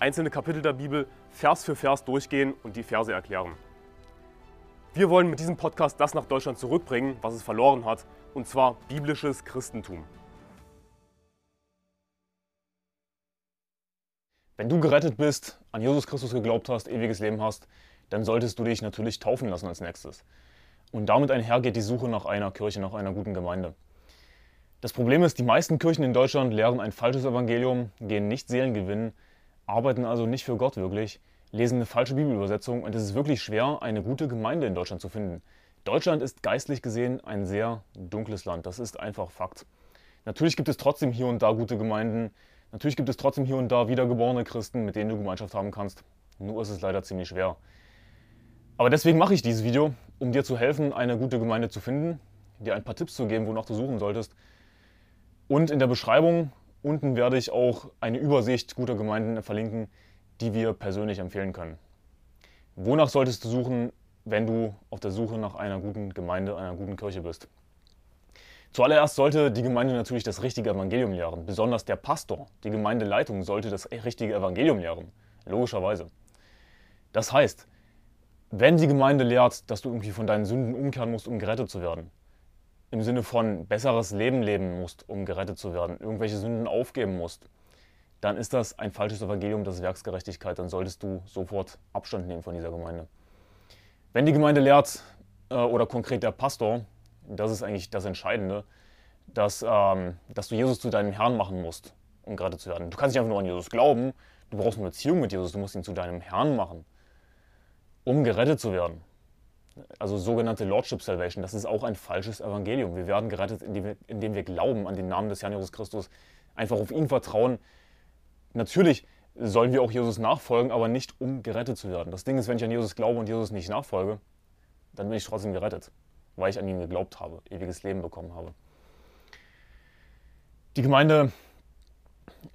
einzelne Kapitel der Bibel Vers für Vers durchgehen und die Verse erklären. Wir wollen mit diesem Podcast das nach Deutschland zurückbringen, was es verloren hat, und zwar biblisches Christentum. Wenn du gerettet bist, an Jesus Christus geglaubt hast, ewiges Leben hast, dann solltest du dich natürlich taufen lassen als nächstes. Und damit einhergeht die Suche nach einer Kirche, nach einer guten Gemeinde. Das Problem ist, die meisten Kirchen in Deutschland lehren ein falsches Evangelium, gehen nicht Seelen gewinnen, arbeiten also nicht für Gott wirklich, lesen eine falsche Bibelübersetzung und es ist wirklich schwer, eine gute Gemeinde in Deutschland zu finden. Deutschland ist geistlich gesehen ein sehr dunkles Land, das ist einfach Fakt. Natürlich gibt es trotzdem hier und da gute Gemeinden, natürlich gibt es trotzdem hier und da wiedergeborene Christen, mit denen du Gemeinschaft haben kannst, nur ist es leider ziemlich schwer. Aber deswegen mache ich dieses Video, um dir zu helfen, eine gute Gemeinde zu finden, dir ein paar Tipps zu geben, wonach du suchen solltest. Und in der Beschreibung Unten werde ich auch eine Übersicht guter Gemeinden verlinken, die wir persönlich empfehlen können. Wonach solltest du suchen, wenn du auf der Suche nach einer guten Gemeinde, einer guten Kirche bist? Zuallererst sollte die Gemeinde natürlich das richtige Evangelium lehren. Besonders der Pastor, die Gemeindeleitung sollte das richtige Evangelium lehren. Logischerweise. Das heißt, wenn die Gemeinde lehrt, dass du irgendwie von deinen Sünden umkehren musst, um gerettet zu werden, im Sinne von besseres Leben leben musst, um gerettet zu werden, irgendwelche Sünden aufgeben musst, dann ist das ein falsches Evangelium das Werksgerechtigkeit. Dann solltest du sofort Abstand nehmen von dieser Gemeinde. Wenn die Gemeinde lehrt, äh, oder konkret der Pastor, das ist eigentlich das Entscheidende, dass, ähm, dass du Jesus zu deinem Herrn machen musst, um gerettet zu werden. Du kannst nicht einfach nur an Jesus glauben, du brauchst eine Beziehung mit Jesus, du musst ihn zu deinem Herrn machen, um gerettet zu werden also sogenannte Lordship Salvation, das ist auch ein falsches Evangelium. Wir werden gerettet, indem wir, indem wir glauben an den Namen des Herrn Jesus Christus, einfach auf ihn vertrauen. Natürlich sollen wir auch Jesus nachfolgen, aber nicht um gerettet zu werden. Das Ding ist, wenn ich an Jesus glaube und Jesus nicht nachfolge, dann bin ich trotzdem gerettet, weil ich an ihn geglaubt habe, ewiges Leben bekommen habe. Die Gemeinde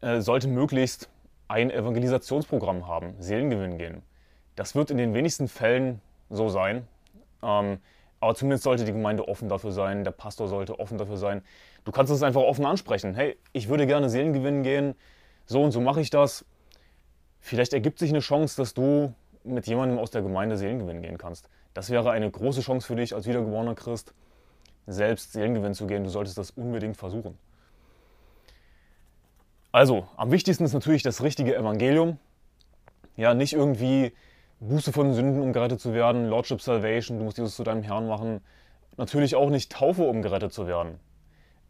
äh, sollte möglichst ein Evangelisationsprogramm haben, Seelengewinn gehen. Das wird in den wenigsten Fällen so sein, ähm, aber zumindest sollte die Gemeinde offen dafür sein, der Pastor sollte offen dafür sein. Du kannst es einfach offen ansprechen. Hey, ich würde gerne Seelen gewinnen gehen, so und so mache ich das. Vielleicht ergibt sich eine Chance, dass du mit jemandem aus der Gemeinde Seelen gewinnen gehen kannst. Das wäre eine große Chance für dich als wiedergeborener Christ, selbst Seelengewinn zu gehen. Du solltest das unbedingt versuchen. Also, am wichtigsten ist natürlich das richtige Evangelium. Ja, nicht irgendwie Buße von Sünden, um gerettet zu werden, Lordship Salvation, du musst Jesus zu deinem Herrn machen. Natürlich auch nicht Taufe, um gerettet zu werden.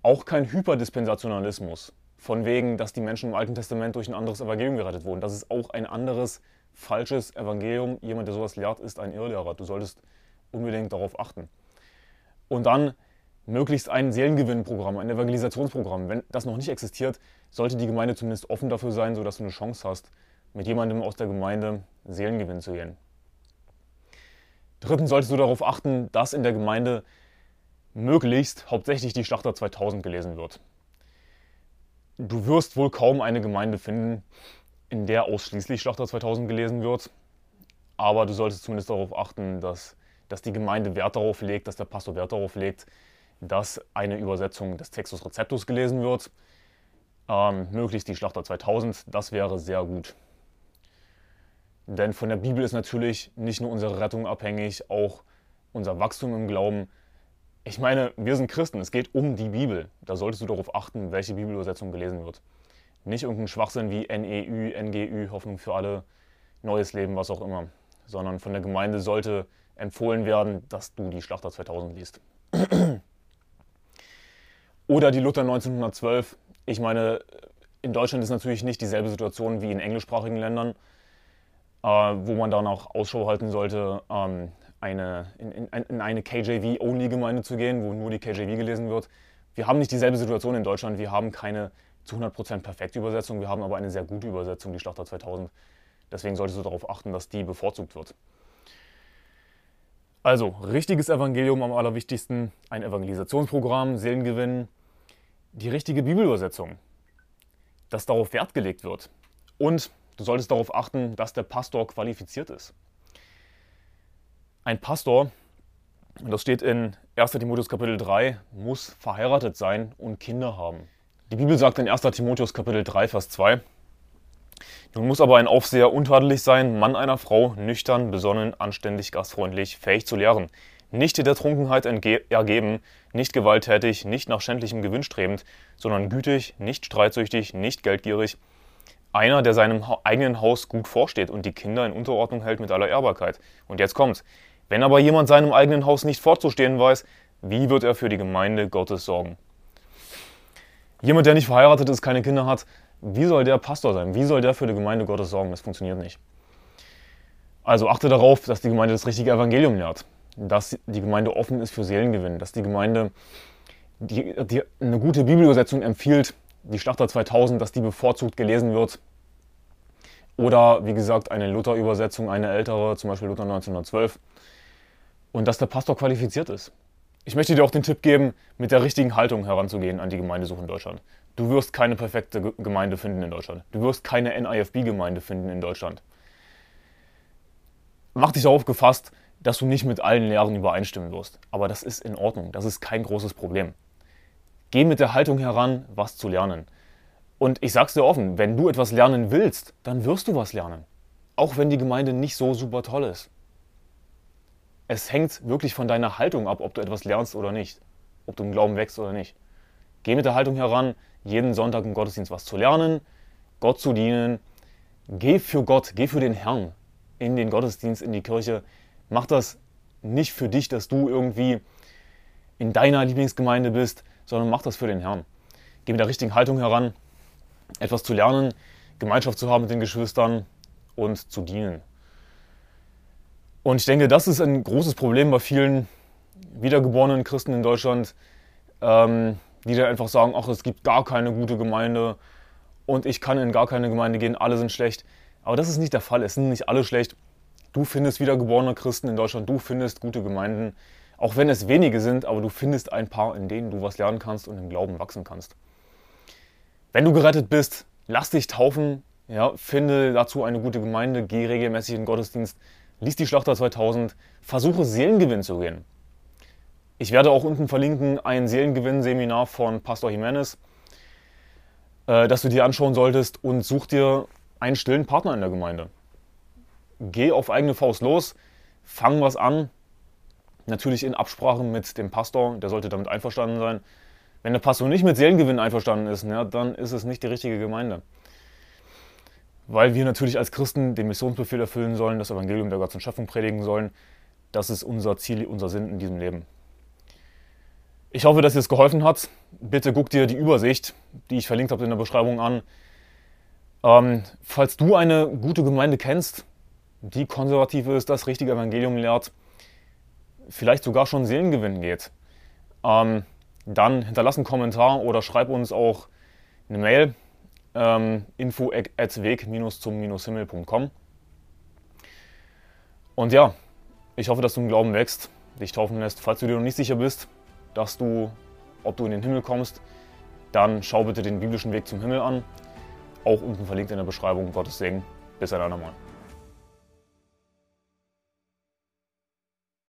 Auch kein Hyperdispensationalismus. Von wegen, dass die Menschen im Alten Testament durch ein anderes Evangelium gerettet wurden. Das ist auch ein anderes, falsches Evangelium. Jemand, der sowas lehrt, ist ein Irrlehrer. Du solltest unbedingt darauf achten. Und dann möglichst ein Seelengewinnprogramm, ein Evangelisationsprogramm. Wenn das noch nicht existiert, sollte die Gemeinde zumindest offen dafür sein, sodass du eine Chance hast, mit jemandem aus der Gemeinde Seelengewinn zu gehen. Drittens solltest du darauf achten, dass in der Gemeinde möglichst hauptsächlich die Schlachter 2000 gelesen wird. Du wirst wohl kaum eine Gemeinde finden, in der ausschließlich Schlachter 2000 gelesen wird, aber du solltest zumindest darauf achten, dass, dass die Gemeinde Wert darauf legt, dass der Pastor Wert darauf legt, dass eine Übersetzung des Textus Receptus gelesen wird. Ähm, möglichst die Schlachter 2000, das wäre sehr gut. Denn von der Bibel ist natürlich nicht nur unsere Rettung abhängig, auch unser Wachstum im Glauben. Ich meine, wir sind Christen, es geht um die Bibel. Da solltest du darauf achten, welche Bibelübersetzung gelesen wird. Nicht irgendein Schwachsinn wie NEÜ, NGÜ, Hoffnung für alle, neues Leben, was auch immer. Sondern von der Gemeinde sollte empfohlen werden, dass du die Schlachter 2000 liest. Oder die Luther 1912. Ich meine, in Deutschland ist natürlich nicht dieselbe Situation wie in englischsprachigen Ländern wo man dann auch Ausschau halten sollte, ähm, eine, in, in, in eine KJV-Only-Gemeinde zu gehen, wo nur die KJV gelesen wird. Wir haben nicht dieselbe Situation in Deutschland. Wir haben keine zu 100% perfekte Übersetzung, wir haben aber eine sehr gute Übersetzung, die Schlachter 2000. Deswegen solltest du darauf achten, dass die bevorzugt wird. Also, richtiges Evangelium am allerwichtigsten, ein Evangelisationsprogramm, Seelengewinn, die richtige Bibelübersetzung, dass darauf Wert gelegt wird. Und du solltest darauf achten, dass der Pastor qualifiziert ist. Ein Pastor, das steht in 1. Timotheus Kapitel 3, muss verheiratet sein und Kinder haben. Die Bibel sagt in 1. Timotheus Kapitel 3, Vers 2, nun muss aber ein Aufseher untadelig sein, Mann einer Frau, nüchtern, besonnen, anständig, gastfreundlich, fähig zu lehren, nicht der Trunkenheit ergeben, nicht gewalttätig, nicht nach schändlichem Gewinn strebend, sondern gütig, nicht streitsüchtig, nicht geldgierig, einer, der seinem eigenen Haus gut vorsteht und die Kinder in Unterordnung hält mit aller Ehrbarkeit. Und jetzt kommt's. Wenn aber jemand seinem eigenen Haus nicht vorzustehen weiß, wie wird er für die Gemeinde Gottes sorgen? Jemand, der nicht verheiratet ist, keine Kinder hat, wie soll der Pastor sein? Wie soll der für die Gemeinde Gottes sorgen? Das funktioniert nicht. Also achte darauf, dass die Gemeinde das richtige Evangelium lehrt, dass die Gemeinde offen ist für Seelengewinn, dass die Gemeinde die, die eine gute Bibelübersetzung empfiehlt, die Schlachter 2000, dass die bevorzugt gelesen wird. Oder wie gesagt eine Luther-Übersetzung, eine ältere, zum Beispiel Luther 1912. Und dass der Pastor qualifiziert ist. Ich möchte dir auch den Tipp geben, mit der richtigen Haltung heranzugehen an die Gemeindesuche in Deutschland. Du wirst keine perfekte Gemeinde finden in Deutschland. Du wirst keine NIFB-Gemeinde finden in Deutschland. Mach dich darauf gefasst, dass du nicht mit allen Lehren übereinstimmen wirst. Aber das ist in Ordnung. Das ist kein großes Problem. Geh mit der Haltung heran, was zu lernen. Und ich sag's dir offen, wenn du etwas lernen willst, dann wirst du was lernen. Auch wenn die Gemeinde nicht so super toll ist. Es hängt wirklich von deiner Haltung ab, ob du etwas lernst oder nicht. Ob du im Glauben wächst oder nicht. Geh mit der Haltung heran, jeden Sonntag im Gottesdienst was zu lernen, Gott zu dienen. Geh für Gott, geh für den Herrn in den Gottesdienst, in die Kirche. Mach das nicht für dich, dass du irgendwie in deiner Lieblingsgemeinde bist, sondern mach das für den Herrn. Geh mit der richtigen Haltung heran, etwas zu lernen, Gemeinschaft zu haben mit den Geschwistern und zu dienen. Und ich denke, das ist ein großes Problem bei vielen wiedergeborenen Christen in Deutschland, ähm, die dann einfach sagen, ach, es gibt gar keine gute Gemeinde und ich kann in gar keine Gemeinde gehen, alle sind schlecht. Aber das ist nicht der Fall, es sind nicht alle schlecht. Du findest wiedergeborene Christen in Deutschland, du findest gute Gemeinden, auch wenn es wenige sind, aber du findest ein paar, in denen du was lernen kannst und im Glauben wachsen kannst. Wenn du gerettet bist, lass dich taufen, ja, finde dazu eine gute Gemeinde, geh regelmäßig in den Gottesdienst, lies die Schlachter 2000, versuche Seelengewinn zu gehen. Ich werde auch unten verlinken ein Seelengewinn-Seminar von Pastor Jimenez, äh, das du dir anschauen solltest und such dir einen stillen Partner in der Gemeinde. Geh auf eigene Faust los, fang was an, natürlich in Absprache mit dem Pastor, der sollte damit einverstanden sein. Wenn der Pastor nicht mit Seelengewinn einverstanden ist, ja, dann ist es nicht die richtige Gemeinde. Weil wir natürlich als Christen den Missionsbefehl erfüllen sollen, das Evangelium der ganzen Schöpfung predigen sollen. Das ist unser Ziel, unser Sinn in diesem Leben. Ich hoffe, dass dir es geholfen hat. Bitte guck dir die Übersicht, die ich verlinkt habe in der Beschreibung an. Ähm, falls du eine gute Gemeinde kennst, die konservativ ist, das richtige Evangelium lehrt, vielleicht sogar schon Seelengewinn geht, ähm, dann hinterlass einen Kommentar oder schreib uns auch eine Mail ähm, info at weg-zum-himmel.com Und ja, ich hoffe, dass du im Glauben wächst, dich taufen lässt. Falls du dir noch nicht sicher bist, dass du, ob du in den Himmel kommst, dann schau bitte den biblischen Weg zum Himmel an. Auch unten verlinkt in der Beschreibung. Gottes Segen. Bis ein andermal.